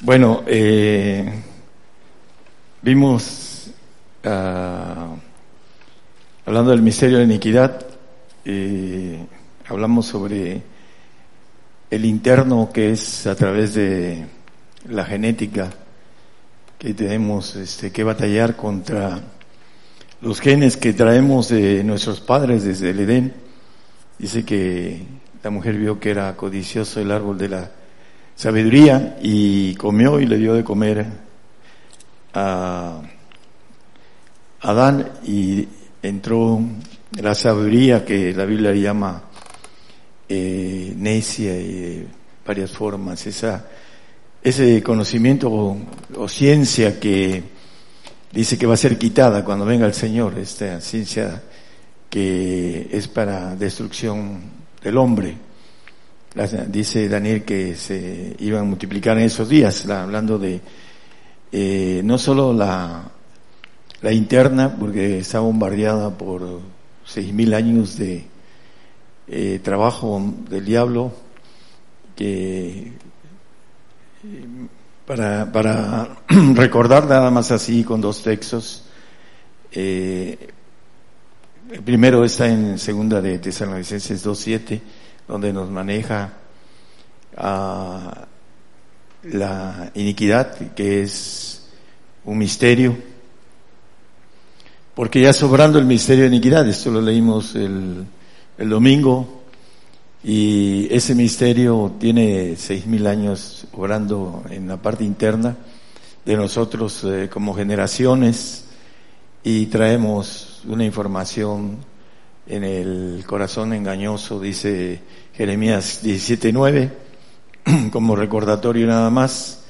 Bueno, eh, vimos, ah, hablando del misterio de iniquidad, eh, hablamos sobre el interno que es a través de la genética, que tenemos este, que batallar contra los genes que traemos de nuestros padres desde el Edén. Dice que la mujer vio que era codicioso el árbol de la sabiduría y comió y le dio de comer a Adán y entró la sabiduría que la Biblia llama eh, necia y de varias formas, esa, ese conocimiento o, o, ciencia que dice que va a ser quitada cuando venga el Señor, esta ciencia que es para destrucción del hombre dice Daniel que se iban a multiplicar en esos días, hablando de eh, no solo la, la interna, porque está bombardeada por seis mil años de eh, trabajo del diablo, que para, para recordar nada más así con dos textos, eh, el primero está en segunda de Tesalonicenses 2.7, donde nos maneja a la iniquidad, que es un misterio, porque ya sobrando el misterio de iniquidad, esto lo leímos el, el domingo, y ese misterio tiene seis mil años obrando en la parte interna de nosotros eh, como generaciones y traemos una información en el corazón engañoso, dice Jeremías 17.9, como recordatorio nada más,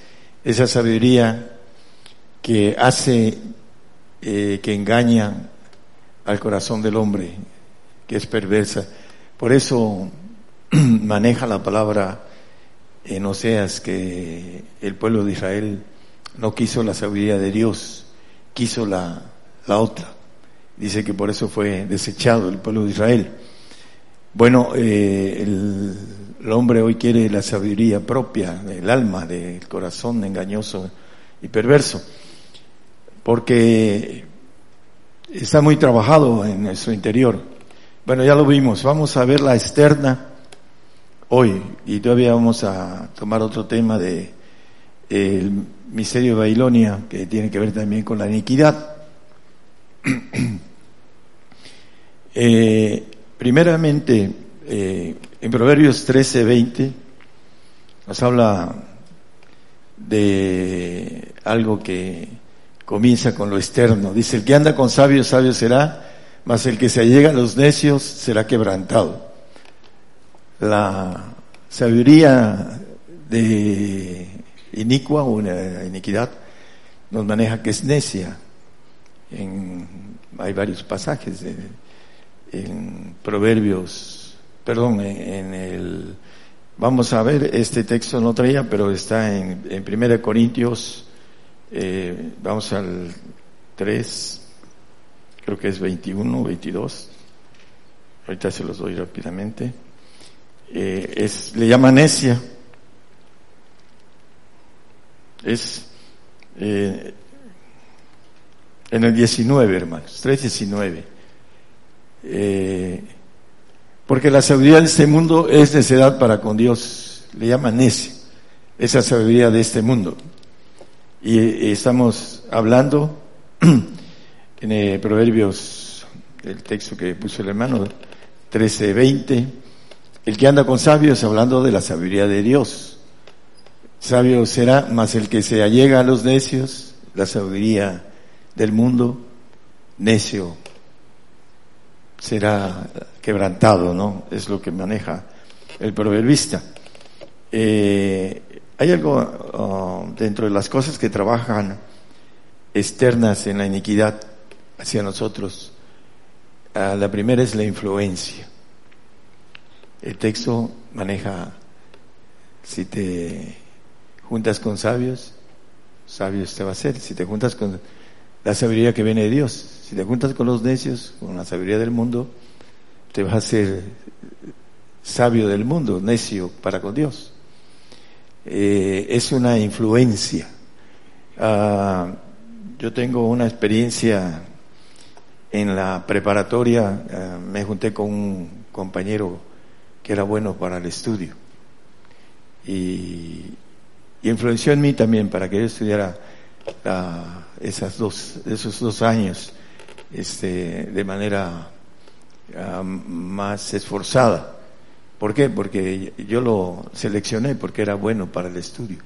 esa sabiduría que hace, eh, que engaña al corazón del hombre, que es perversa. Por eso maneja la palabra en Oseas que el pueblo de Israel no quiso la sabiduría de Dios, quiso la, la otra. Dice que por eso fue desechado el pueblo de Israel. Bueno, eh, el, hombre hoy quiere la sabiduría propia del alma, del corazón engañoso y perverso, porque está muy trabajado en nuestro interior. Bueno, ya lo vimos, vamos a ver la externa hoy y todavía vamos a tomar otro tema de el misterio de Babilonia que tiene que ver también con la iniquidad. Eh, primeramente, eh, en Proverbios 13, 20, nos habla de algo que comienza con lo externo. Dice, el que anda con sabios, sabio será, mas el que se allega a los necios será quebrantado. La sabiduría de inicua o iniquidad nos maneja que es necia. En hay varios pasajes en Proverbios, perdón, en, el, vamos a ver, este texto no traía, pero está en, en Primera Corintios, eh, vamos al 3, creo que es 21, 22, ahorita se los doy rápidamente, eh, es, le llama necia, es, eh, en el 19, hermanos, 3.19. Eh, porque la sabiduría de este mundo es necedad para con Dios, le llaman necio, esa sabiduría de este mundo. Y, estamos hablando en eh, Proverbios, el texto que puso el hermano, 13.20, el que anda con sabios hablando de la sabiduría de Dios. Sabio será más el que se allega a los necios, la sabiduría del mundo, necio, será quebrantado, ¿no? Es lo que maneja el proverbista. Eh, hay algo oh, dentro de las cosas que trabajan externas en la iniquidad hacia nosotros. Ah, la primera es la influencia. El texto maneja, si te juntas con sabios, sabios te va a ser. Si te juntas con la sabiduría que viene de Dios. Si te juntas con los necios, con la sabiduría del mundo, te vas a ser sabio del mundo, necio para con Dios. eh, es una influencia. Ah, yo tengo una experiencia en la preparatoria, ah, me junté con un compañero que era bueno para el estudio y, influenció en mí también para que yo estudiara esas dos, esos dos años este, de manera ah, más esforzada. ¿Por qué? Porque yo lo seleccioné porque era bueno para el estudio.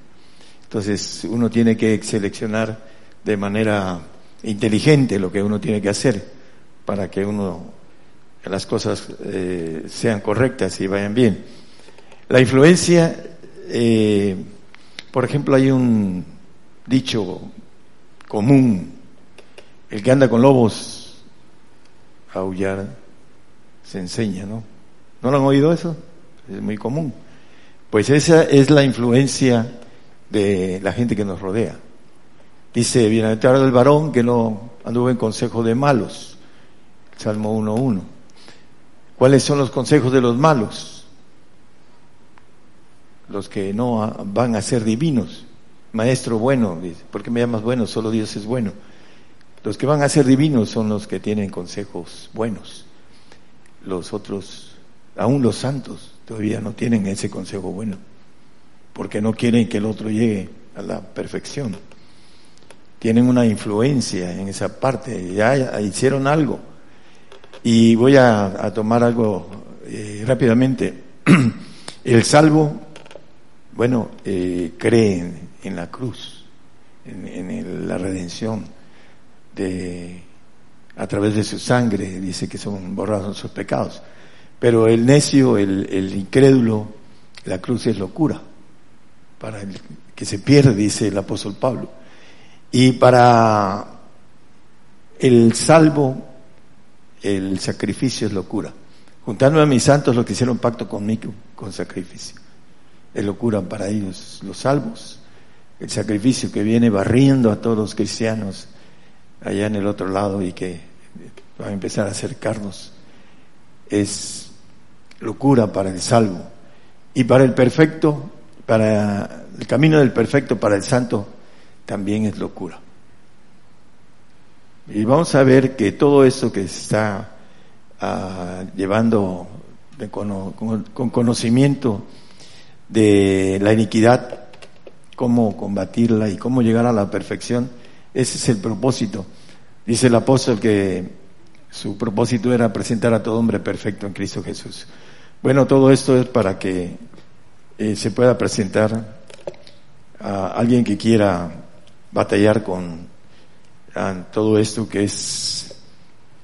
Entonces uno tiene que seleccionar de manera inteligente lo que uno tiene que hacer para que uno las cosas eh, sean correctas y vayan bien. La influencia, eh, por ejemplo, hay un dicho común, el que anda con lobos a aullar se enseña, ¿no? ¿No lo han oído eso? Es muy común. Pues esa es la influencia de la gente que nos rodea. Dice, bienaventurado el varón que no anduvo en consejo de malos. Salmo 1.1. ¿Cuáles son los consejos de los malos? Los que no van a ser divinos. Maestro bueno, dice, ¿por qué me llamas bueno? Solo Dios es bueno. Los que van a ser divinos son los que tienen consejos buenos. Los otros, aún los santos, todavía no tienen ese consejo bueno, porque no quieren que el otro llegue a la perfección. Tienen una influencia en esa parte, ya hicieron algo. Y voy a, tomar algo eh, rápidamente. El salvo, bueno, eh, cree en, la cruz, en, la redención de a través de su sangre, dice que son borrados sus pecados. Pero el necio, el, incrédulo, la cruz es locura. Para el que se pierde, dice el apóstol Pablo. Y para el salvo, el sacrificio es locura. Juntando a mis santos los que hicieron pacto conmigo con sacrificio. Es locura para ellos, los salvos. El sacrificio que viene barriendo a todos los cristianos allá en el otro lado y que va a empezar a acercarnos es locura para el salvo. Y para el perfecto, para el camino del perfecto, para el santo, también es locura. Y vamos a ver que todo eso que se está ah, llevando con, con conocimiento de la iniquidad, cómo combatirla y cómo llegar a la perfección, ese es el propósito. Dice el apóstol que su propósito era presentar a todo hombre perfecto en Cristo Jesús. Bueno, todo esto es para que eh, se pueda presentar a alguien que quiera batallar con todo esto que es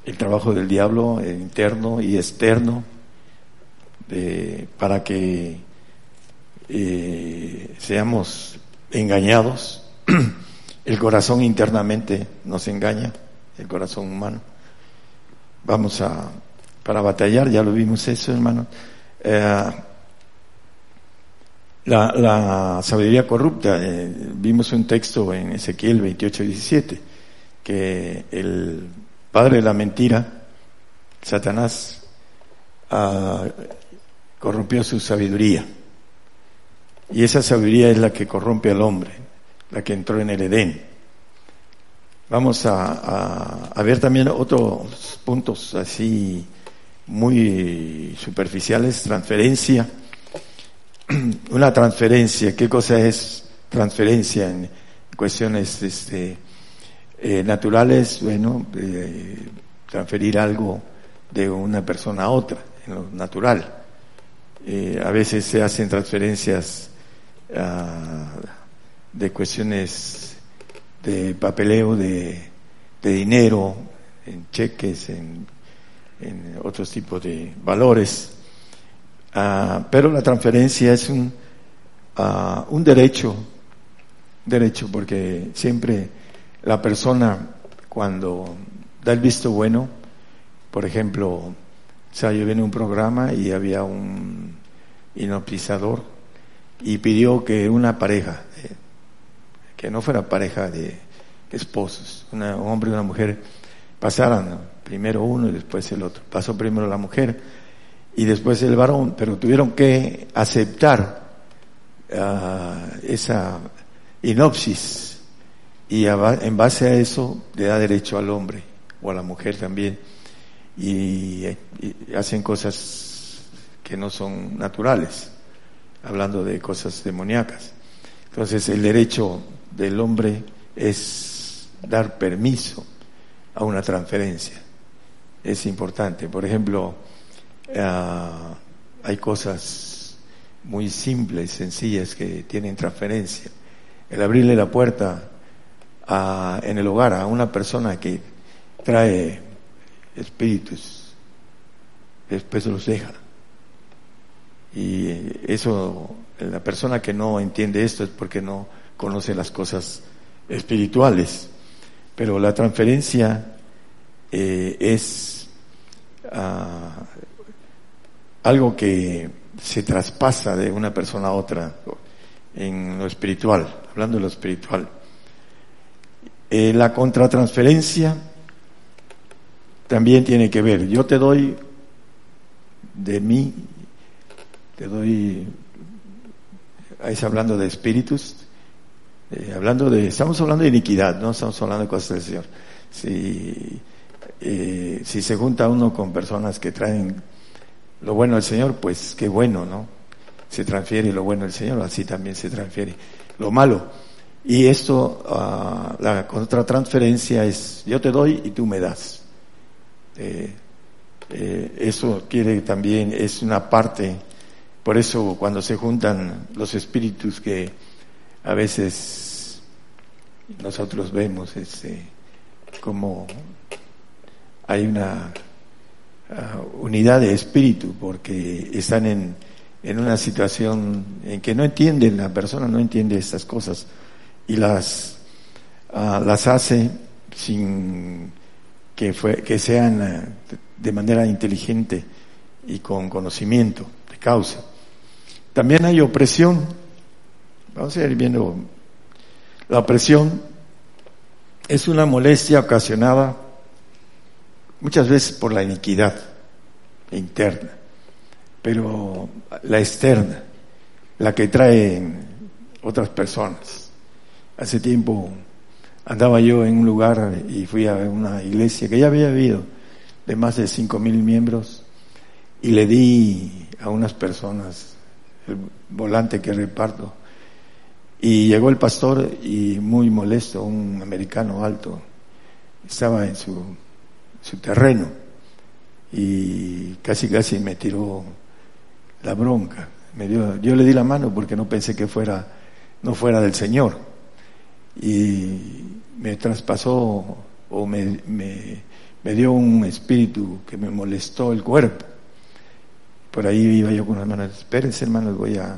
el trabajo del diablo interno y externo para que eh, seamos engañados. El corazón internamente nos engaña, el corazón humano. Vamos a para batallar, ya lo vimos eso, hermano. Eh, la, sabiduría corrupta, eh, vimos un texto en Ezequiel 28, 17, que el padre de la mentira, Satanás, ah, corrompió su sabiduría. Y esa sabiduría es la que corrompe al hombre, la que entró en el Edén. Vamos a, a ver también otros puntos así muy superficiales, transferencia. Una transferencia, ¿qué cosa es transferencia en cuestiones este, eh, naturales? Bueno, eh, transferir algo de una persona a otra, en lo natural. Eh, a veces se hacen transferencias ah, de cuestiones de papeleo, de, de dinero, en cheques, en en otros tipos de valores. Ah, pero la transferencia es un, uh, un derecho, derecho, porque siempre la persona cuando da el visto bueno, por ejemplo, o sea, yo vine un programa y había un hipnotizador y pidió que una pareja, eh, que no fuera pareja de esposos, un hombre y una mujer, pasaran primero uno y después el otro. Pasó primero la mujer y después el varón, pero tuvieron que aceptar ah, esa inopsis y en base a eso le da derecho al hombre o a la mujer también y, hacen cosas que no son naturales, hablando de cosas demoníacas. Entonces el derecho del hombre es dar permiso a una transferencia. Es importante. Por ejemplo, ah, hay cosas muy simples, sencillas que tienen transferencia. El abrirle la puerta en el hogar a una persona que trae espíritus, después los deja. Y eso, la persona que no entiende esto es porque no conoce las cosas espirituales. Pero la transferencia eh, es ah, algo que se traspasa de una persona a otra en lo espiritual, hablando de lo espiritual. Eh, la contratransferencia también tiene que ver. Yo te doy de mí, te doy, es hablando de espíritus, eh, hablando de, estamos hablando de iniquidad, no estamos hablando de cosas del Señor. Si, eh, si se junta uno con personas que traen lo bueno del Señor, pues qué bueno, ¿no? Se transfiere lo bueno del Señor, así también se transfiere lo malo. Y esto, uh, la contratransferencia es yo te doy y tú me das. Eh, eso quiere también, es una parte, por eso cuando se juntan los espíritus que a veces nosotros vemos, este, como hay una ah, unidad de espíritu, porque están en, en una situación en que no entienden, la persona no entiende estas cosas y las, ah, las hace sin que, fue, que sean ah, de manera inteligente y con conocimiento de causa. También hay opresión. Vamos a ir viendo. La opresión es una molestia ocasionada muchas veces por la iniquidad interna, pero la externa, la que traen otras personas. Hace tiempo andaba yo en un lugar y fui a una iglesia que ya había habido de más de cinco mil miembros y le di a unas personas el volante que reparto y llegó el pastor y muy molesto, un americano alto, estaba en su, su terreno y casi casi me tiró la bronca. Me dio, yo le di la mano porque no pensé que fuera, no fuera del Señor y me traspasó o me, me, dio un espíritu que me molestó el cuerpo. Por ahí iba yo con las manos, espérense hermanos, voy a...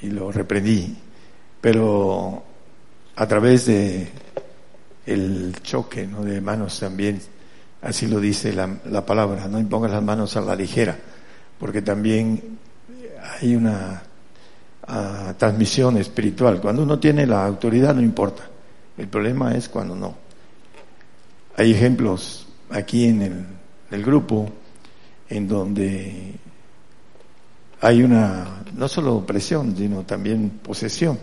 y lo reprendí. Pero a través de el choque ¿no? de manos también, así lo dice la, la palabra, no impongas las manos a la ligera, porque también hay una transmisión espiritual. Cuando uno tiene la autoridad no importa. El problema es cuando no. Hay ejemplos aquí en el, el grupo en donde hay una, no solo opresión, sino también posesión.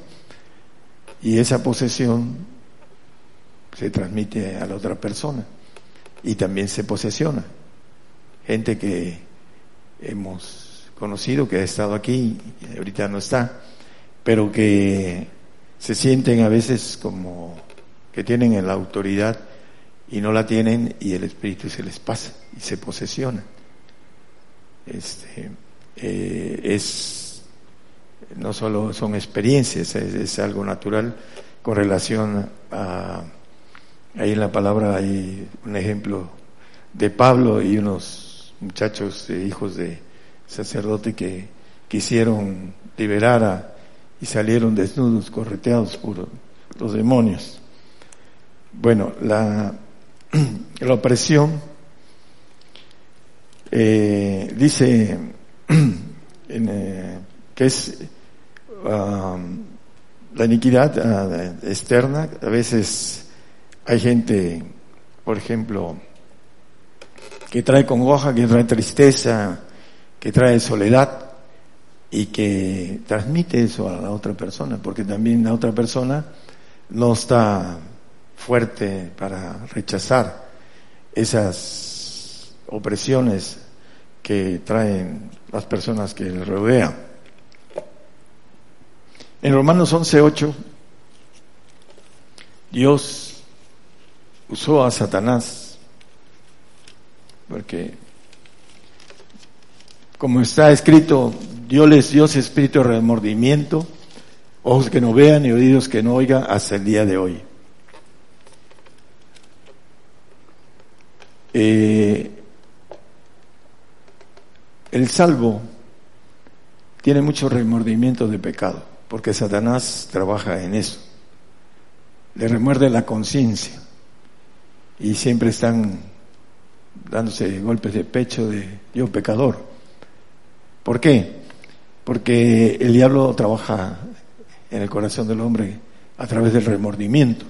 Y esa posesión se transmite a la otra persona y también se posesiona. Gente que hemos conocido que ha estado aquí, ahorita no está, pero que se sienten a veces como que tienen la autoridad y no la tienen y el espíritu se les pasa y se posesiona. Este, eh, es, no solo son experiencias, es, algo natural con relación a, ahí en la palabra hay un ejemplo de Pablo y unos muchachos hijos de sacerdote que quisieron liberar a, y salieron desnudos, correteados por los demonios. Bueno, la, la opresión eh, dice eh, que es la iniquidad uh, externa. A veces hay gente, por ejemplo, que trae congoja, que trae tristeza, que trae soledad y que transmite eso a la otra persona, porque también la otra persona no está fuerte para rechazar esas opresiones que traen las personas que le rodean. En Romanos 11:8, Dios usó a Satanás, porque como está escrito, Dios les dio espíritu de remordimiento, ojos que no vean y oídos que no oigan hasta el día de hoy. Eh, el salvo tiene mucho remordimiento de pecado, porque Satanás trabaja en eso. Le remuerde la conciencia y siempre están dándose golpes de pecho de yo pecador. ¿Por qué? Porque el diablo trabaja en el corazón del hombre a través del remordimiento.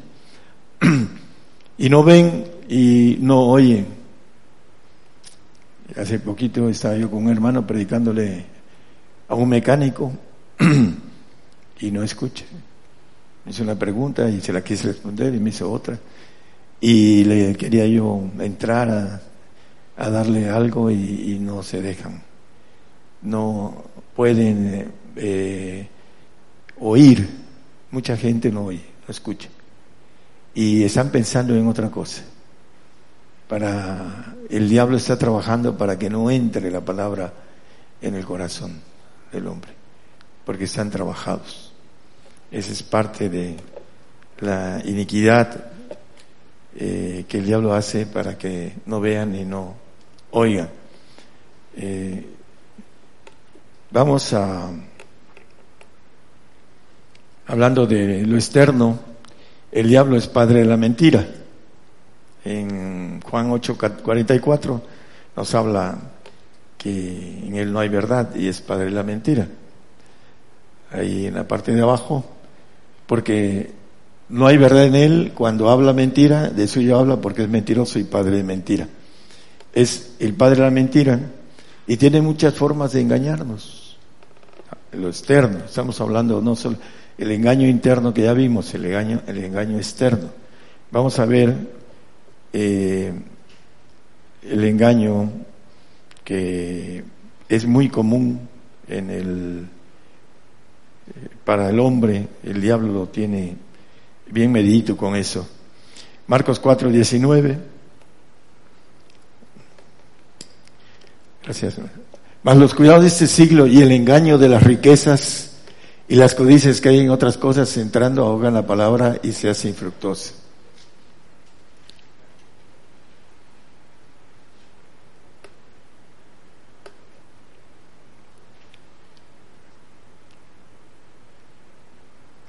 y no ven y no oyen Hace poquito estaba yo con un hermano predicándole a un mecánico y no escucha. Me hizo una pregunta y se la quise responder y me hizo otra. Y le quería yo entrar a, darle algo y, no se dejan. No pueden eh, oír. Mucha gente no oye, no escucha. Y están pensando en otra cosa para el diablo está trabajando para que no entre la palabra en el corazón del hombre, porque están trabajados. Esa es parte de la iniquidad eh, que el diablo hace para que no vean y no oigan. Eh, vamos a, hablando de lo externo, el diablo es padre de la mentira en Juan 8:44 nos habla que en él no hay verdad y es padre de la mentira. Ahí en la parte de abajo, porque no hay verdad en él cuando habla mentira, de suyo habla porque es mentiroso y padre de mentira. Es el padre de la mentira y tiene muchas formas de engañarnos. Lo externo, estamos hablando no solo el engaño interno que ya vimos, el engaño, el engaño externo. Vamos a ver eh, el engaño que es muy común en el eh, para el hombre, el diablo lo tiene bien medito con eso. Marcos 4, 19. Gracias. Más los cuidados de este siglo y el engaño de las riquezas y las codicias que hay en otras cosas entrando ahogan la palabra y se hace infructuosa.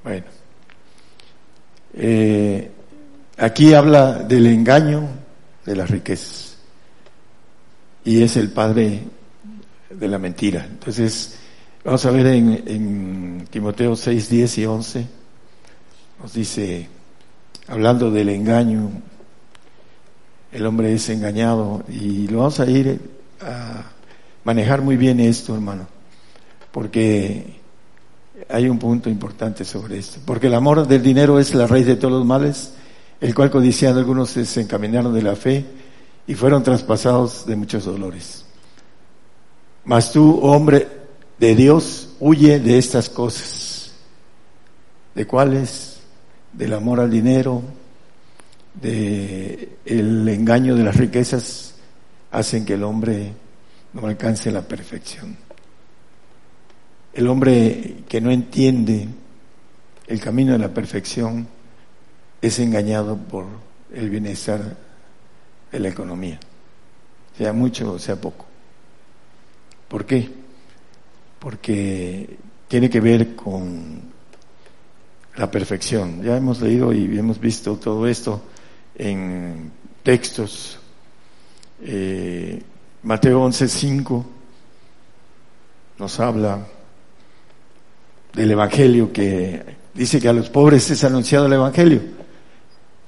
Bueno, eh, aquí habla del engaño de las riquezas y es el padre de la mentira. Entonces, vamos a ver en, en Timoteo 6, 10 y 11, nos dice, hablando del engaño, el hombre es engañado y lo vamos a ir a manejar muy bien esto, hermano, porque hay un punto importante sobre esto. Porque el amor del dinero es la raíz de todos los males, el cual codiciando algunos se encaminaron de la fe y fueron traspasados de muchos dolores. Mas tú, hombre de Dios, huye de estas cosas. ¿De cuáles? Del amor al dinero, de el engaño de las riquezas hacen que el hombre no alcance la perfección. El hombre que no entiende el camino de la perfección es engañado por el bienestar de la economía, sea mucho o sea poco. ¿Por qué? Porque tiene que ver con la perfección. Ya hemos leído y hemos visto todo esto en textos. Eh, Mateo 11:5 nos habla del Evangelio que dice que a los pobres es anunciado el Evangelio.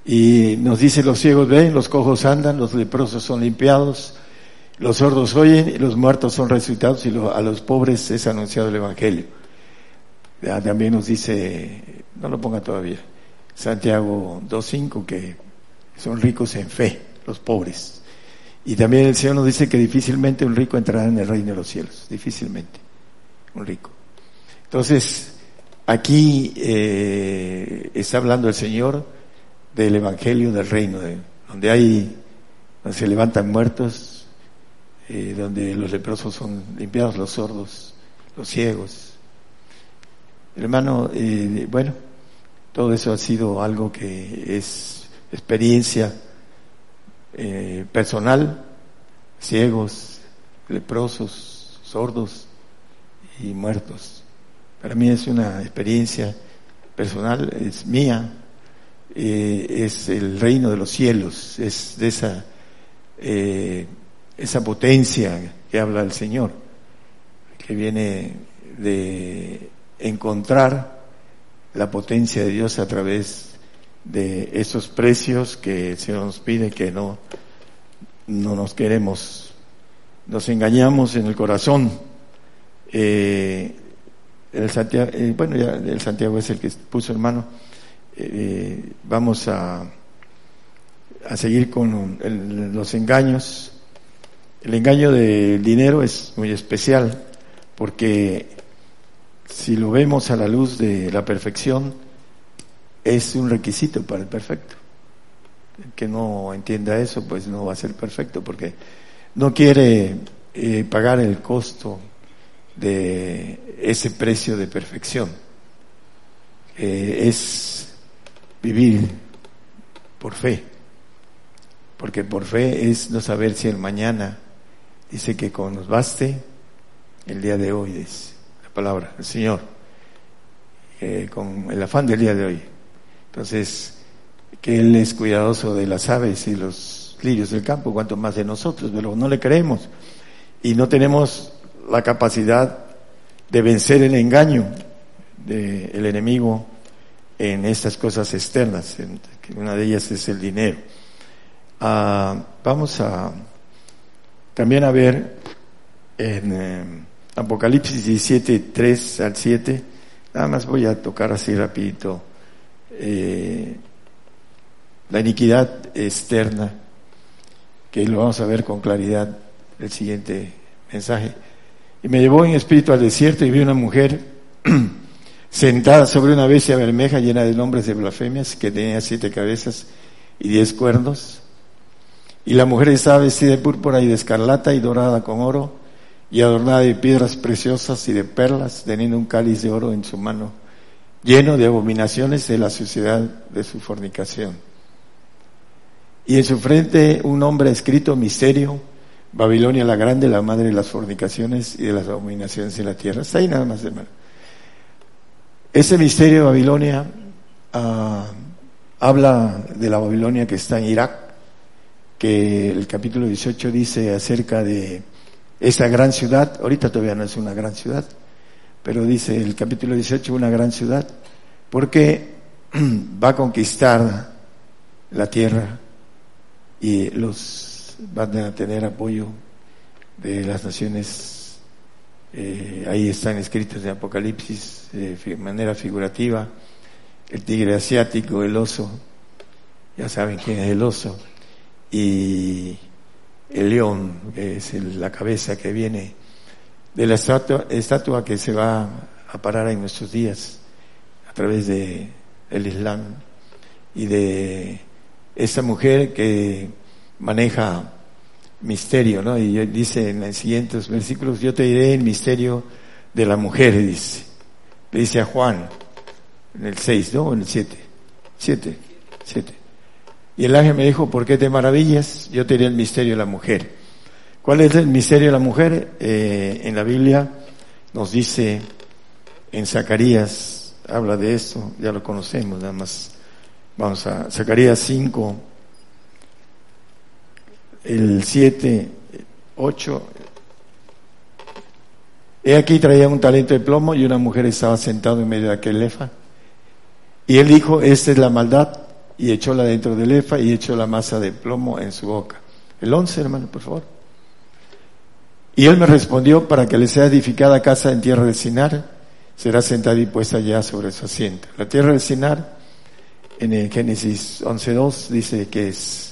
Y nos dice los ciegos ven, los cojos andan, los leprosos son limpiados, los sordos oyen los muertos son resucitados y a los pobres es anunciado el Evangelio. también nos dice, no lo ponga todavía, Santiago 2.5, que son ricos en fe, los pobres. Y también el Señor nos dice que difícilmente un rico entrará en el reino de los cielos, difícilmente, un rico. Entonces, aquí eh, está hablando el Señor del Evangelio del reino, donde hay, donde se levantan muertos, eh, donde los leprosos son limpiados, los sordos, los ciegos. Hermano, eh, bueno, todo eso ha sido algo que es experiencia eh, personal, ciegos, leprosos, sordos y muertos. Para mí es una experiencia personal, es mía, eh, es el reino de los cielos, es de esa, eh, esa potencia que habla el Señor, que viene de encontrar la potencia de Dios a través de esos precios que el Señor nos pide que no, no nos queremos, nos engañamos en el corazón. Eh, el Santiago, eh, bueno, ya el Santiago es el que puso hermano. Eh, vamos a, a seguir con los engaños. El engaño del dinero es muy especial porque si lo vemos a la luz de la perfección, es un requisito para el perfecto. El que no entienda eso, pues no va a ser perfecto, porque no quiere eh, pagar el costo de ese precio de perfección. es vivir por fe, porque por fe es no saber si el mañana dice que con nos baste el día de hoy, es la palabra del Señor, eh, con el afán del día de hoy. Entonces, que Él es cuidadoso de las aves y los lirios del campo, cuanto más de nosotros, pero no le creemos. Y no tenemos la capacidad de vencer el engaño del enemigo en estas cosas externas, una de ellas es el dinero. Ah, vamos a también a ver en eh, Apocalipsis 17, 3 al 7, nada más voy a tocar así rapidito eh, la iniquidad externa, que lo vamos a ver con claridad el siguiente mensaje. Y me llevó en espíritu al desierto y vi una mujer sentada sobre una bestia bermeja llena de nombres de blasfemias, que tenía siete cabezas y diez cuernos. Y la mujer estaba vestida de púrpura y de escarlata y dorada con oro y adornada de piedras preciosas y de perlas, teniendo un cáliz de oro en su mano lleno de abominaciones de la suciedad de su fornicación. Y en su frente un nombre escrito, misterio, Babilonia la grande, la madre de las fornicaciones y de las abominaciones de la tierra. Está ahí nada más, hermano. Ese misterio de Babilonia ah, habla de la Babilonia que está en Irak, que el capítulo 18 dice acerca de esta gran ciudad, ahorita todavía no es una gran ciudad, pero dice el capítulo 18, una gran ciudad, porque va a conquistar la tierra y los van a tener apoyo de las naciones, eh, ahí están escritos en Apocalipsis de manera figurativa, el tigre asiático, el oso, ya saben quién es el oso, y el león, que es la cabeza que viene de la estatua, que se va a parar en nuestros días a través de el Islam y de esa mujer que maneja misterio, ¿no? Y dice en los siguientes versículos, yo te diré el misterio de la mujer, dice. Le dice a Juan, en el 6, ¿no? En el 7. 7. 7. Y el ángel me dijo, ¿por qué te maravillas? Yo te diré el misterio de la mujer. ¿Cuál es el misterio de la mujer? Eh, en la Biblia nos dice, en Zacarías, habla de esto, ya lo conocemos, nada más. Vamos a Zacarías 5, el 7, 8. He aquí traía un talento de plomo y una mujer estaba sentada en medio de aquel lefa. Y él dijo, esta es la maldad, y echóla dentro del lefa y echó la masa de plomo en su boca. El 11, hermano, por favor. Y él me respondió, para que le sea edificada casa en tierra de Sinar, será sentada y puesta ya sobre su asiento. La tierra de Sinar, en el Génesis 11.2, dice que es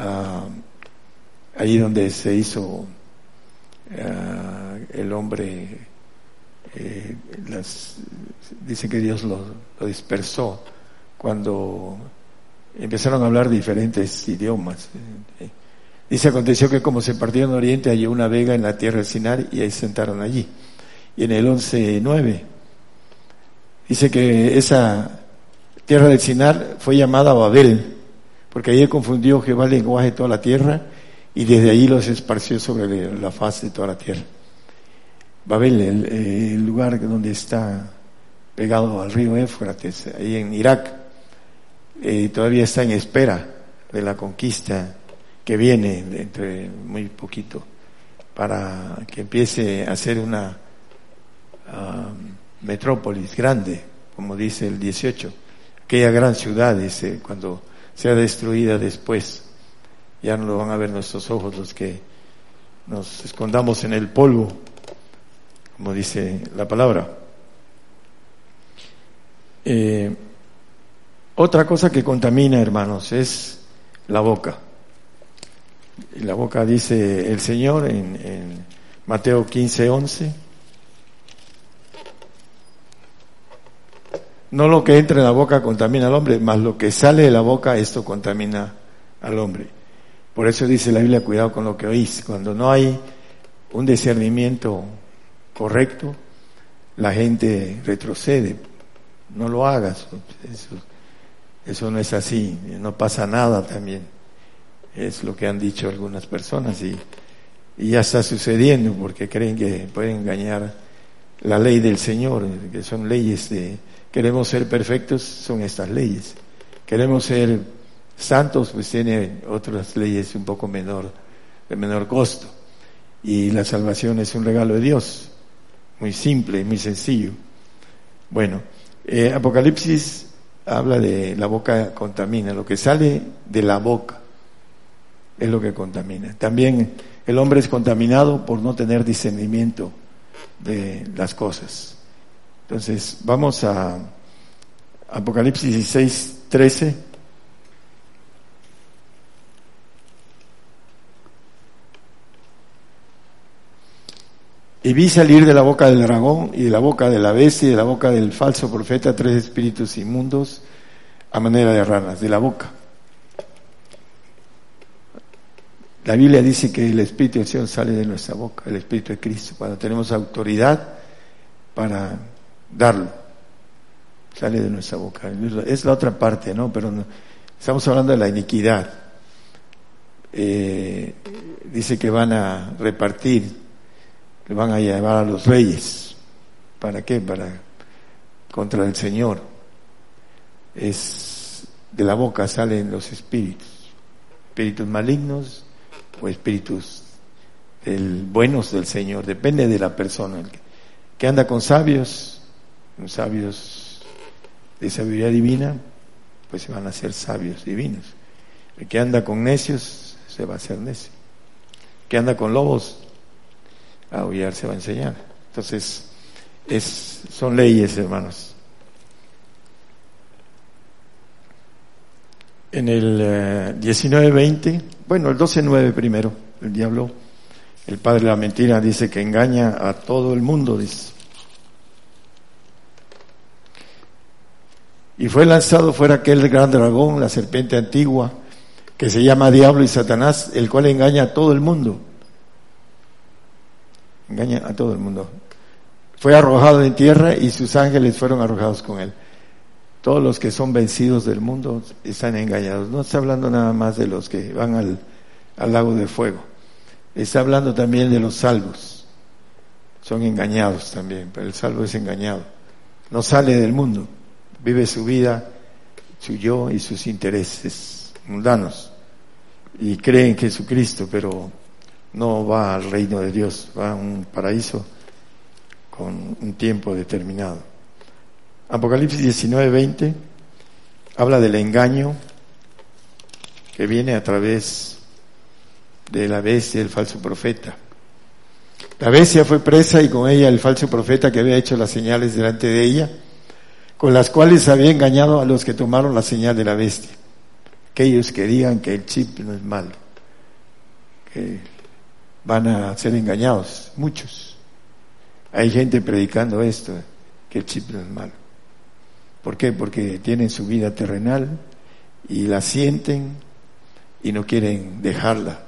uh, ahí donde se hizo uh, el hombre, eh, las, dice que Dios lo, dispersó cuando empezaron a hablar diferentes idiomas. Dice, aconteció que como se partió en Oriente, halló una vega en la tierra del Sinar y ahí sentaron allí. Y en el 11.9 dice que esa tierra del Sinar fue llamada Babel, porque ahí confundió Jehová el lenguaje de toda la tierra y desde ahí los esparció sobre la faz de toda la tierra. Babel, el, el lugar donde está pegado al río Éufrates, ahí en Irak, eh, todavía está en espera de la conquista que viene entre muy poquito para que empiece a ser una um, metrópolis grande, como dice el 18, aquella gran ciudad, dice, cuando sea destruida después, ya no lo van a ver nuestros ojos los que nos escondamos en el polvo, como dice la palabra. Eh, otra cosa que contamina, hermanos, es la boca. La boca dice el Señor en, Mateo 15, 11. No lo que entra en la boca contamina al hombre, más lo que sale de la boca, esto contamina al hombre. Por eso dice la Biblia, cuidado con lo que oís. Cuando no hay un discernimiento correcto, la gente retrocede. No lo hagas. Eso eso no es así, no pasa nada también. Es lo que han dicho algunas personas y, ya está sucediendo porque creen que pueden engañar la ley del Señor, que son leyes de, queremos ser perfectos, son estas leyes. Queremos ser santos, pues tiene otras leyes un poco menor, de menor costo. Y la salvación es un regalo de Dios, muy simple, muy sencillo. Bueno, eh, Apocalipsis habla de la boca contamina, lo que sale de la boca es lo que contamina. También el hombre es contaminado por no tener discernimiento de las cosas. Entonces, vamos a Apocalipsis 16, 13. Y vi salir de la boca del dragón y de la boca de la bestia y de la boca del falso profeta tres espíritus inmundos a manera de ranas, de la boca. La Biblia dice que el Espíritu de Dios sale de nuestra boca, el Espíritu de Cristo, cuando tenemos autoridad para darlo. Sale de nuestra boca. Es la otra parte, ¿no? Pero estamos hablando de la iniquidad. Eh, dice que van a repartir le van a llevar a los reyes. ¿Para qué? Para contra el Señor. Es de la boca salen los espíritus, espíritus malignos o espíritus del, buenos del Señor, depende de la persona. El que, anda con sabios, con sabios de sabiduría divina, pues se van a ser sabios divinos. El que anda con necios, se va a hacer necio. El que anda con lobos, aullar se va a enseñar. Entonces, es, son leyes, hermanos. En el eh, 19-20, bueno, el 12-9 primero, el diablo, el padre de la mentira, dice que engaña a todo el mundo, dice. Y fue lanzado fuera aquel gran dragón, la serpiente antigua, que se llama Diablo y Satanás, el cual engaña a todo el mundo engaña a todo el mundo. Fue arrojado en tierra y sus ángeles fueron arrojados con él. Todos los que son vencidos del mundo están engañados. No está hablando nada más de los que van al, al lago de fuego. Está hablando también de los salvos. Son engañados también, pero el salvo es engañado. No sale del mundo, vive su vida, su yo y sus intereses mundanos. Y cree en Jesucristo, pero no va al reino de Dios, va a un paraíso con un tiempo determinado. Apocalipsis 19, 20 habla del engaño que viene a través de la bestia del falso profeta. La bestia fue presa y con ella el falso profeta que había hecho las señales delante de ella, con las cuales había engañado a los que tomaron la señal de la bestia. Que digan que el chip no es malo, que van a ser engañados, muchos. Hay gente predicando esto, que el chip no es malo. ¿Por qué? Porque tienen su vida terrenal y la sienten y no quieren dejarla.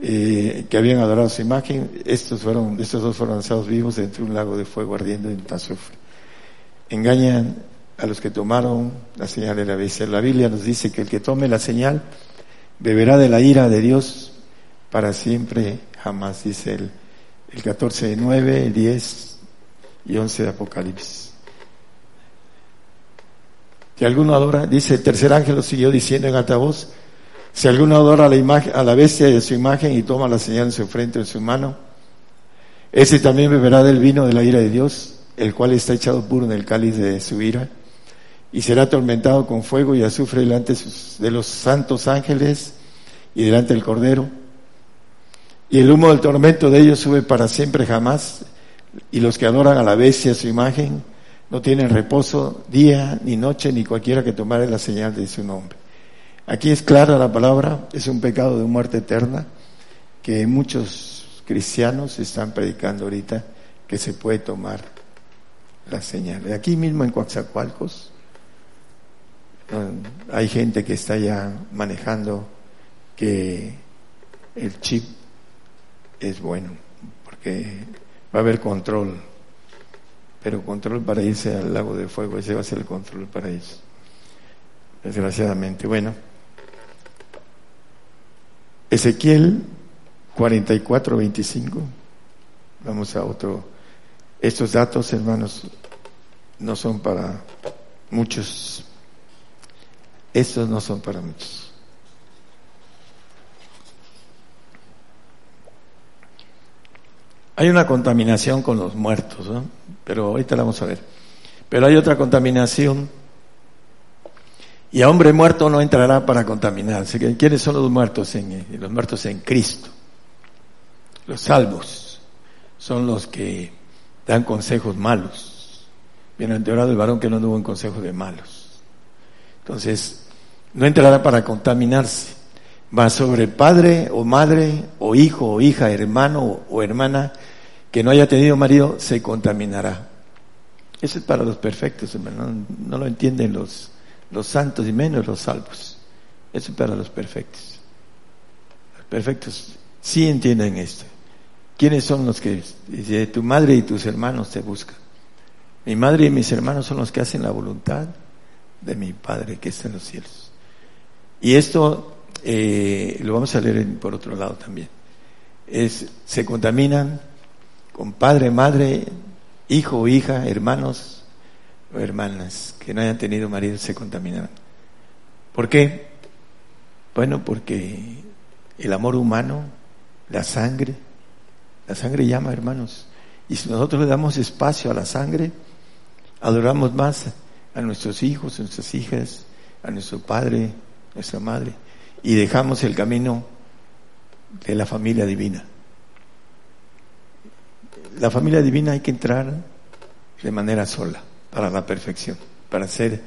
Que habían adorado su imagen, estos fueron, estos dos fueron lanzados vivos dentro de un lago de fuego ardiendo en azufre. Engañan a los que tomaron la señal de la bestia. La Biblia nos dice que el que tome la señal beberá de la ira de Dios para siempre, jamás, dice el, el 14 de 9, 10 y 11 de Apocalipsis. Si alguno adora, dice el tercer ángel lo siguió diciendo en alta voz, si alguno adora a la, imagen, a la bestia de su imagen y toma la señal en su frente o en su mano, ese también beberá del vino de la ira de Dios, el cual está echado puro en el cáliz de su ira, y será atormentado con fuego y azufre delante de los santos ángeles y delante del Cordero. Y el humo del tormento de ellos sube para siempre jamás, y los que adoran a la bestia su imagen no tienen reposo día ni noche ni cualquiera que tomare la señal de su nombre. Aquí es clara la palabra, es un pecado de muerte eterna que muchos cristianos están predicando ahorita que se puede tomar la señal. Aquí mismo en Coatzacoalcos hay gente que está ya manejando que el chip es bueno, porque va a haber control pero control para irse al lago de fuego, ese va a ser el control para ellos. Desgraciadamente. Bueno, Ezequiel 44, 25. Vamos a otro. Estos datos, hermanos, no son para muchos. Estos no son para muchos. Hay una contaminación con los muertos, ¿no? pero ahorita la vamos a ver. Pero hay otra contaminación y a hombre muerto no entrará para contaminarse. ¿Quiénes son los muertos en los muertos en Cristo? Los salvos son los que dan consejos malos. Bienaventurado el varón que no tuvo un consejo de malos. Entonces, no entrará para contaminarse. Va sobre padre o madre o hijo o hija, hermano o hermana que no haya tenido marido se contaminará. Eso es para los perfectos, hermano. No, lo entienden los, los santos y menos los salvos. Eso es para los perfectos. Los perfectos sí entienden esto. ¿Quiénes son los que dice, tu madre y tus hermanos te buscan? Mi madre y mis hermanos son los que hacen la voluntad de mi Padre que está en los cielos. Y esto eh, lo vamos a leer por otro lado también. Es, se contaminan con padre, madre, hijo hija, hermanos hermanas que no hayan tenido marido se contaminaron. ¿Por qué? Bueno, porque el amor humano, la sangre, la sangre llama, hermanos. Y si nosotros le damos espacio a la sangre, adoramos más a nuestros hijos, a nuestras hijas, a nuestro padre, nuestra madre, y dejamos el camino de la familia divina la familia divina hay que entrar de manera sola, para la perfección, para ser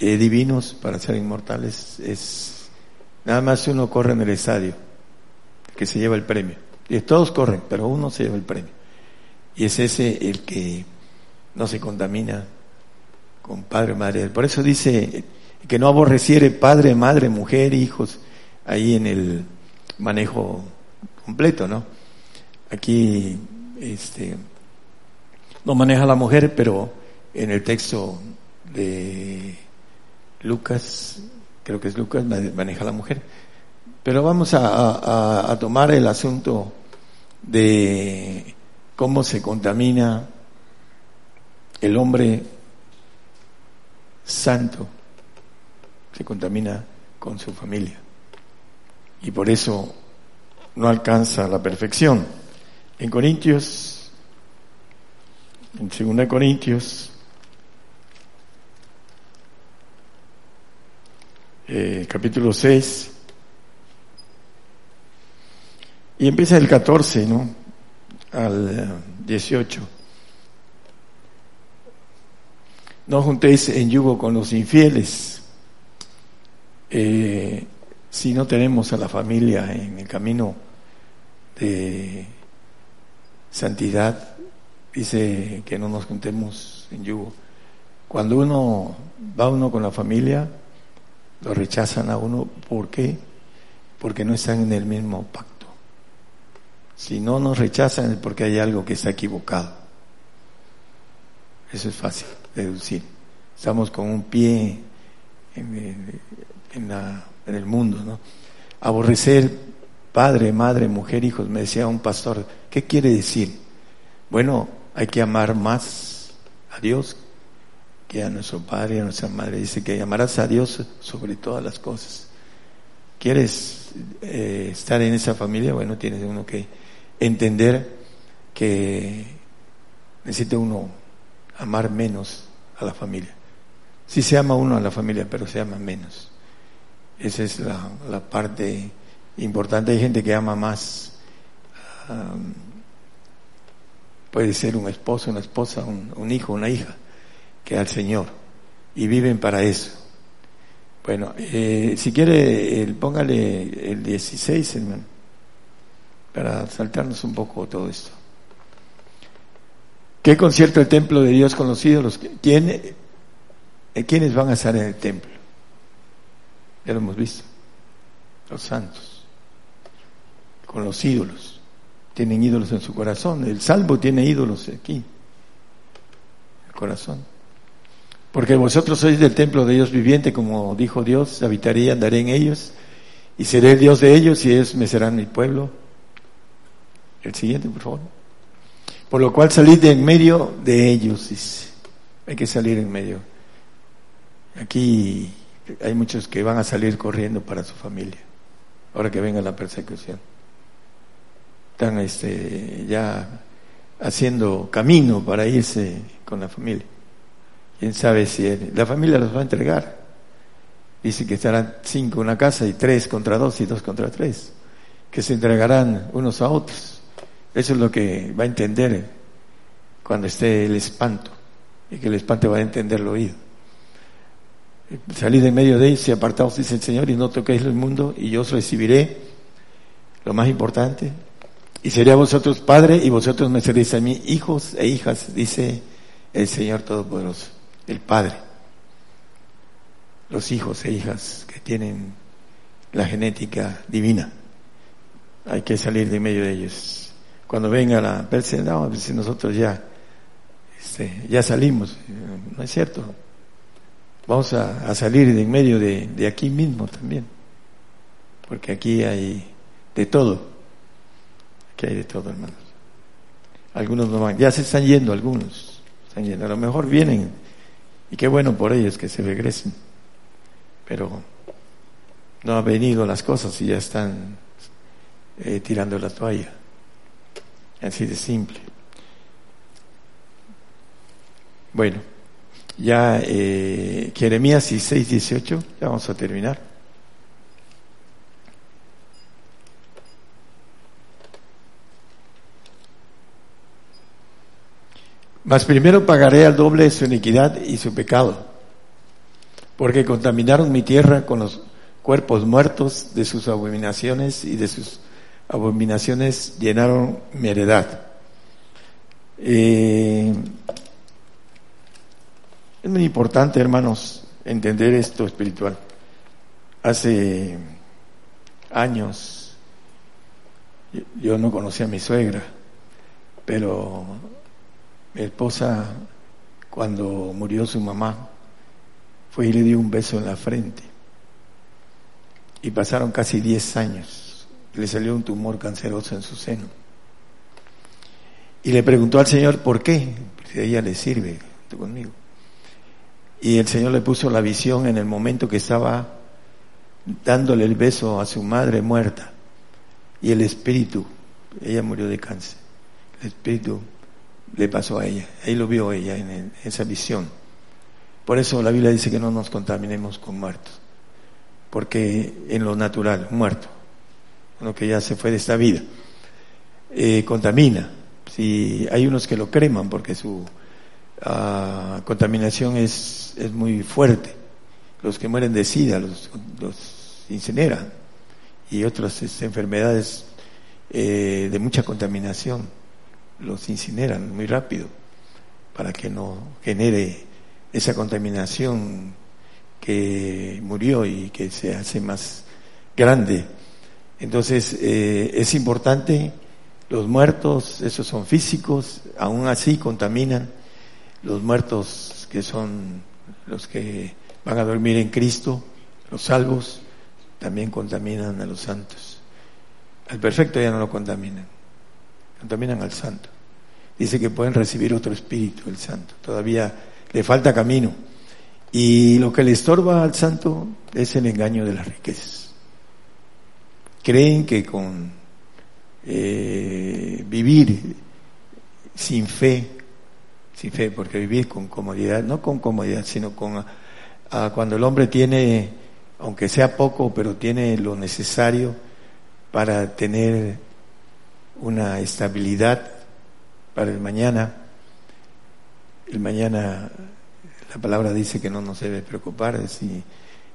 eh, divinos, para ser inmortales, es nada más uno corre en el estadio, que se lleva el premio. Y todos corren, pero uno se lleva el premio. Y es ese el que no se contamina con padre, madre. Por eso dice que no aborreciere padre, madre, mujer, hijos, ahí en el manejo completo, ¿no? Aquí este, no maneja la mujer, pero en el texto de Lucas, creo que es Lucas, maneja la mujer. Pero vamos a, tomar el asunto de cómo se contamina el hombre santo, se contamina con su familia. Y por eso no alcanza la perfección. En Corintios, en 2 Corintios, eh, capítulo 6, Y empieza el 14, ¿no? Al 18. Eh, no juntéis en yugo con los infieles. Eh, si no tenemos a la familia en el camino de santidad, dice que no nos juntemos en yugo. Cuando uno va uno con la familia, lo rechazan a uno. ¿Por qué? Porque no están en el mismo pacto. Si no nos rechazan es porque hay algo que está equivocado. Eso es fácil deducir. Estamos con un pie en, en el mundo, ¿no? Aborrecer padre, madre, mujer, hijos, me decía un pastor, ¿qué quiere decir? Bueno, hay que amar más a Dios que a nuestro padre y a nuestra madre. Dice que amarás a Dios sobre todas las cosas. ¿Quieres eh, estar en esa familia? Bueno, tienes uno que entender que necesita uno amar menos a la familia. Sí se ama uno a la familia, pero se ama menos. Esa es la, la parte importante. Hay gente que ama más. Puede ser un esposo, una esposa, un, hijo, una hija, que al Señor. Y viven para eso. Bueno, eh, si quiere, póngale el 16, hermano, para saltarnos un poco todo esto. ¿Qué concierto el templo de Dios con los ídolos? ¿Quién, eh, ¿Quiénes van a estar en el templo? Ya lo hemos visto. Los santos. Con los ídolos. Tienen ídolos en su corazón. El salvo tiene ídolos aquí. El corazón. Porque vosotros sois del templo de Dios viviente, como dijo Dios, habitaré y andaré en ellos, y seré el Dios de ellos, y ellos me serán mi pueblo. El siguiente, por favor. Por lo cual salid de en medio de ellos, dice. Hay que salir en medio. Aquí hay muchos que van a salir corriendo para su familia, ahora que venga la persecución. Están este, ya haciendo camino para irse con la familia. Quién sabe si la familia los va a entregar. Dice que estarán cinco en una casa y tres contra dos y dos contra tres, que se entregarán unos a otros. Eso es lo que va a entender cuando esté el espanto, y que el espanto va a entender lo oído. Salid en medio de ellos y apartaos, dice el Señor, y no toquéis el mundo, y yo os recibiré, lo más importante, y seré a vosotros padre, y vosotros me seréis a mí hijos e hijas, dice el Señor Todopoderoso, el Padre. Los hijos e hijas que tienen la genética divina, hay que salir de medio de ellos. Cuando venga la perse, no, pues nosotros ya, este, ya salimos, no es cierto. Vamos a, salir de en medio de, aquí mismo también, porque aquí hay de todo, aquí hay de todo, hermanos. Algunos no van, ya se están yendo algunos, están yendo, a lo mejor vienen, y qué bueno por ellos que se regresen, pero no han venido las cosas y ya están eh, tirando la toalla, así de simple. Bueno. Ya eh, Jeremías 16, 18, ya vamos a terminar. Mas primero pagaré al doble su iniquidad y su pecado, porque contaminaron mi tierra con los cuerpos muertos de sus abominaciones y de sus abominaciones llenaron mi heredad. Eh, es muy importante, hermanos, entender esto espiritual. Hace años yo no conocía a mi suegra, pero mi esposa, cuando murió su mamá, fue y le dio un beso en la frente. Y pasaron casi 10 años. Le salió un tumor canceroso en su seno. Y le preguntó al Señor por qué, si ella le sirve, conmigo. Y el Señor le puso la visión en el momento que estaba dándole el beso a su madre muerta. Y el espíritu, ella murió de cáncer. El espíritu le pasó a ella. Ahí lo vio ella en esa visión. Por eso la Biblia dice que no nos contaminemos con muertos. Porque en lo natural, muerto, uno que ya se fue de esta vida. eh, contamina. Si hay unos que lo creman porque su ah, contaminación es, es muy fuerte. Los que mueren de sida los, los incineran y otras enfermedades eh, de mucha contaminación los incineran muy rápido para que no genere esa contaminación que murió y que se hace más grande. Entonces eh, es importante, los muertos, esos son físicos, aún así contaminan, los muertos que son los que van a dormir en Cristo, los salvos, también contaminan a los santos. Al perfecto ya no lo contaminan, contaminan al santo. Dice que pueden recibir otro espíritu, el santo. Todavía le falta camino. Y lo que le estorba al santo es el engaño de las riquezas. Creen que con eh, vivir sin fe, sin fe, porque vivir con comodidad, no con comodidad, sino con cuando el hombre tiene, aunque sea poco, pero tiene lo necesario para tener una estabilidad para el mañana. El mañana, la palabra dice que no nos debe preocupar si,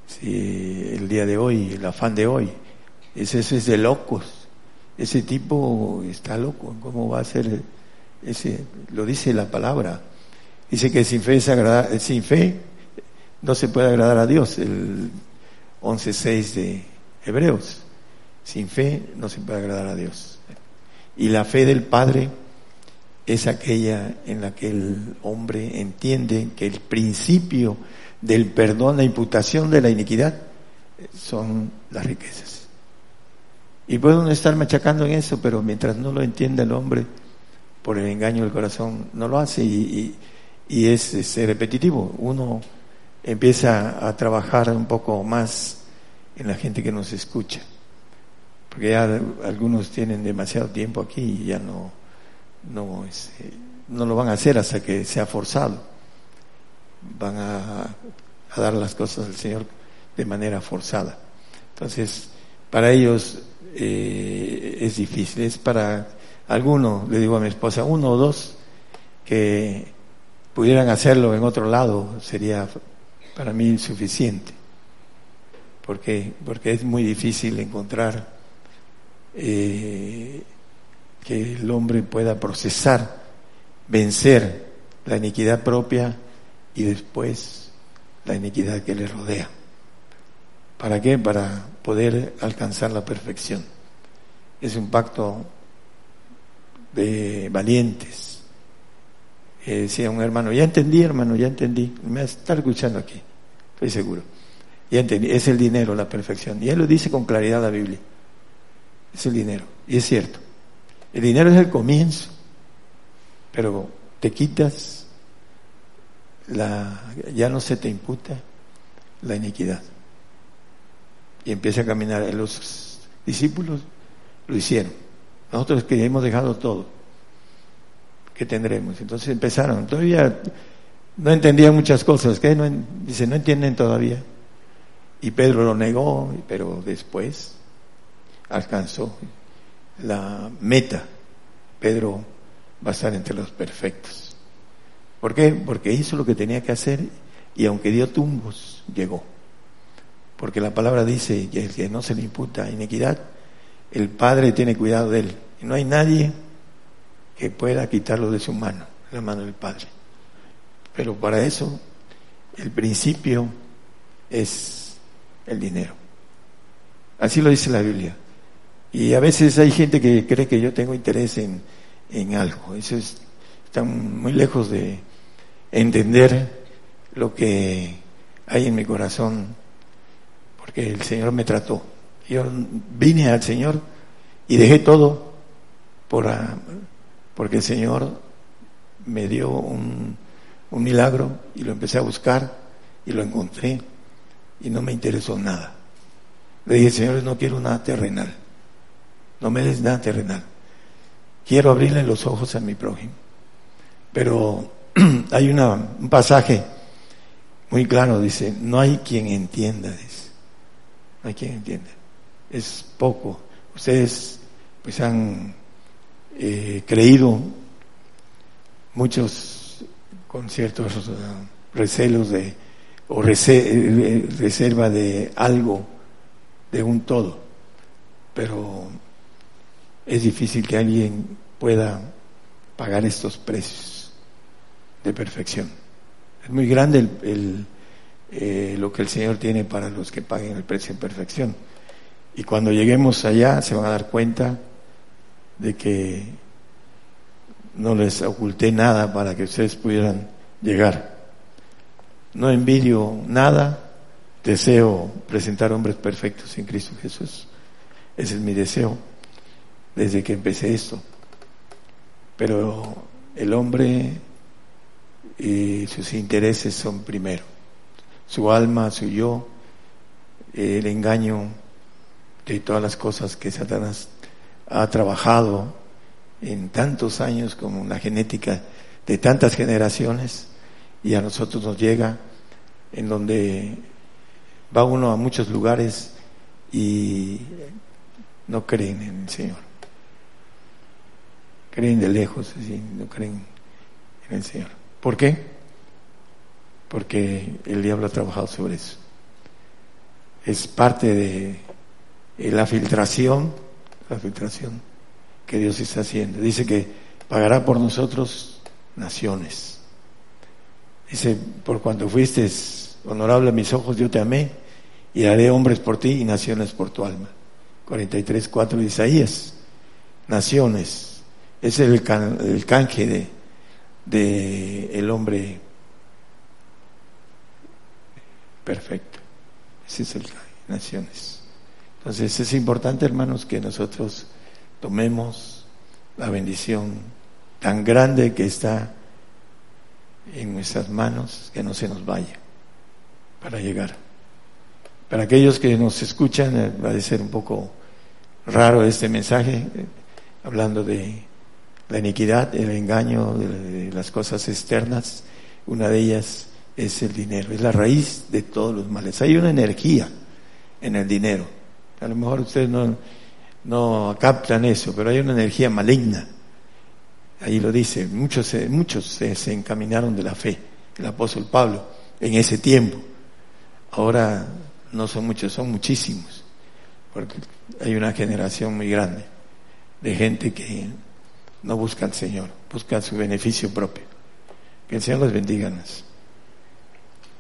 si el día de hoy, el afán de hoy, ese, es de locos. Ese tipo está loco. ¿Cómo va a ser ese? Lo dice la palabra. Dice que sin fe, es sin fe no se puede agradar a Dios. El 11.6 de Hebreos. Sin fe no se puede agradar a Dios. Y la fe del Padre es aquella en la que el hombre entiende que el principio del perdón, la imputación de la iniquidad, son las riquezas. Y puede uno estar machacando en eso, pero mientras no lo entienda el hombre, por el engaño del corazón, no lo hace y, es, repetitivo. Uno empieza a trabajar un poco más en la gente que nos escucha, porque ya algunos tienen demasiado tiempo aquí y ya no, no, este, no lo van a hacer hasta que sea forzado. Van a, dar las cosas al Señor de manera forzada. Entonces, para ellos eh, es difícil. Es para algunos, le digo a mi esposa, uno o dos que pudieran hacerlo en otro lado sería para mí suficiente. porque Porque es muy difícil encontrar eh, que el hombre pueda procesar, vencer la iniquidad propia y después la iniquidad que le rodea. ¿Para qué? Para poder alcanzar la perfección. Es un pacto de valientes. Eh, decía un hermano, ya entendí hermano, ya entendí, me estar escuchando aquí, estoy seguro. Ya entendí, es el dinero la perfección. Y él lo dice con claridad la Biblia. Es el dinero. Y es cierto. El dinero es el comienzo, pero te quitas la, ya no se te imputa la iniquidad. Y empieza a caminar. Los discípulos lo hicieron. Nosotros que hemos dejado todo, ¿qué tendremos? Entonces empezaron. Todavía no entendían muchas cosas. que dice, no entienden todavía. Y Pedro lo negó, pero después alcanzó la meta. Pedro va a estar entre los perfectos. ¿Por qué? Porque hizo lo que tenía que hacer y aunque dio tumbos, llegó. Porque la palabra dice que el que no se le imputa iniquidad, el Padre tiene cuidado de él. Y no hay nadie que pueda quitarlo de su mano, la mano del Padre. Pero para eso el principio es el dinero. Así lo dice la Biblia. Y a veces hay gente que cree que yo tengo interés en, en algo. Eso es, están muy lejos de entender lo que hay en mi corazón, porque el Señor me trató. Yo vine al Señor y dejé todo por, ah, porque el Señor me dio un, un milagro y lo empecé a buscar y lo encontré y no me interesó nada. Le dije, Señor, no quiero nada terrenal no me des nada terrenal. Quiero abrirle los ojos a mi prójimo. Pero hay una, un pasaje muy claro, dice, no hay quien entienda. No hay quien entienda. Es poco. Ustedes pues han eh, creído muchos con ciertos recelos de o eh, reserva de algo, de un todo, pero es difícil que alguien pueda pagar estos precios de perfección. Es muy grande el, eh, lo que el Señor tiene para los que paguen el precio de perfección. Y cuando lleguemos allá se van a dar cuenta de que no les oculté nada para que ustedes pudieran llegar. No envidio nada, deseo presentar hombres perfectos en Cristo Jesús. Ese es mi deseo desde que empecé esto. Pero el hombre y sus intereses son primero. Su alma, su yo, el engaño de todas las cosas que Satanás ha trabajado en tantos años como la genética de tantas generaciones y a nosotros nos llega en donde va uno a muchos lugares y no creen en el Señor. Creen de lejos, no creen en el Señor. ¿Por qué? Porque el diablo ha trabajado sobre eso. Es parte de la filtración, la filtración que Dios está haciendo. Dice que pagará por nosotros naciones. Dice, por cuanto fuiste honorable a mis ojos, yo te amé y haré hombres por ti y naciones por tu alma. 43, 4 de Isaías. Naciones. Es el, canje de, de el hombre perfecto. Ese es el canje, naciones. Entonces es importante, hermanos, que nosotros tomemos la bendición tan grande que está en nuestras manos, que no se nos vaya para llegar. Para aquellos que nos escuchan, eh, va a ser un poco raro este mensaje, eh, hablando de la iniquidad, el engaño, de las cosas externas. Una de ellas es el dinero, es la raíz de todos los males. Hay una energía en el dinero. A lo mejor ustedes no, no captan eso, pero hay una energía maligna. Ahí lo dice, muchos, muchos se, encaminaron de la fe, el apóstol Pablo, en ese tiempo. Ahora no son muchos, son muchísimos, porque hay una generación muy grande de gente que no busca al Señor, busca su beneficio propio. Que el Señor los bendiga.